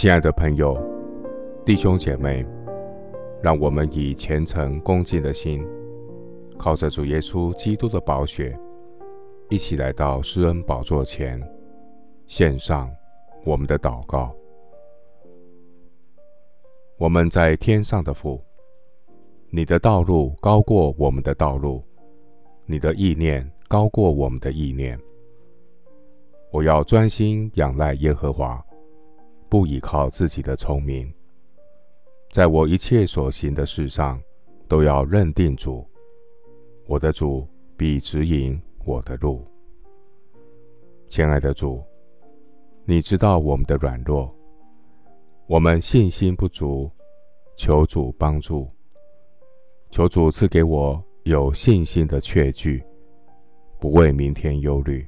亲爱的朋友、弟兄姐妹，让我们以虔诚恭敬的心，靠着主耶稣基督的宝血，一起来到施恩宝座前，献上我们的祷告。我们在天上的父，你的道路高过我们的道路，你的意念高过我们的意念。我要专心仰赖耶和华。不依靠自己的聪明，在我一切所行的事上，都要认定主。我的主必指引我的路。亲爱的主，你知道我们的软弱，我们信心不足，求主帮助。求主赐给我有信心的确据，不为明天忧虑。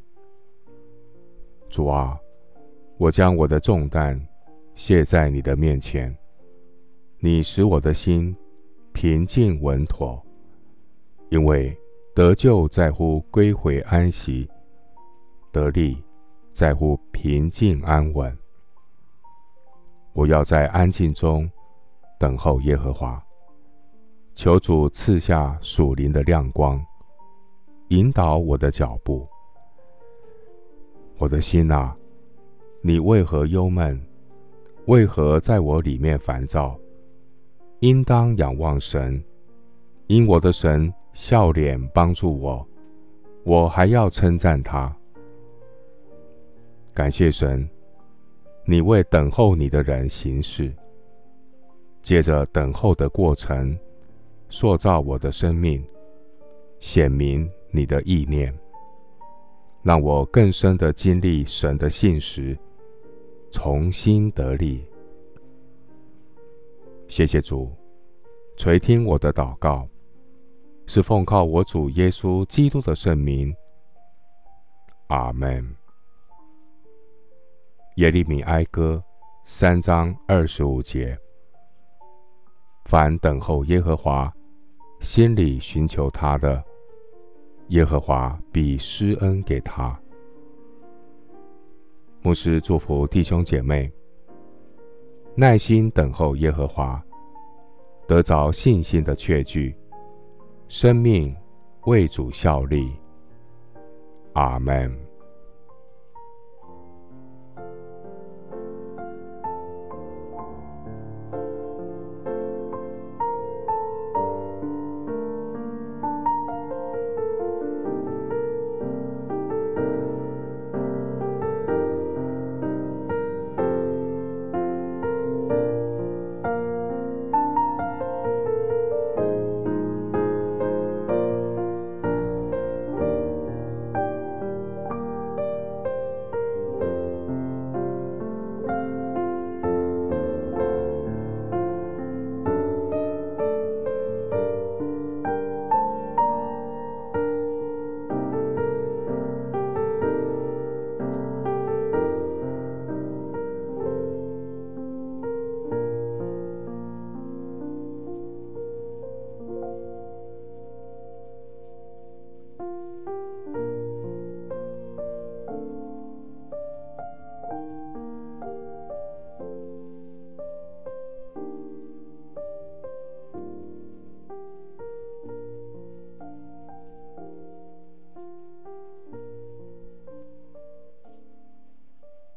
主啊，我将我的重担。卸在你的面前，你使我的心平静稳妥，因为得救在乎归回安息，得力在乎平静安稳。我要在安静中等候耶和华，求主赐下属灵的亮光，引导我的脚步。我的心啊，你为何忧闷？为何在我里面烦躁？应当仰望神，因我的神笑脸帮助我，我还要称赞他。感谢神，你为等候你的人行事。借着等候的过程，塑造我的生命，显明你的意念，让我更深的经历神的信实。重新得力，谢谢主垂听我的祷告，是奉靠我主耶稣基督的圣名。阿门。耶利米哀歌三章二十五节：凡等候耶和华，心里寻求他的，耶和华必施恩给他。牧师祝福弟兄姐妹，耐心等候耶和华，得着信心的确据，生命为主效力。阿门。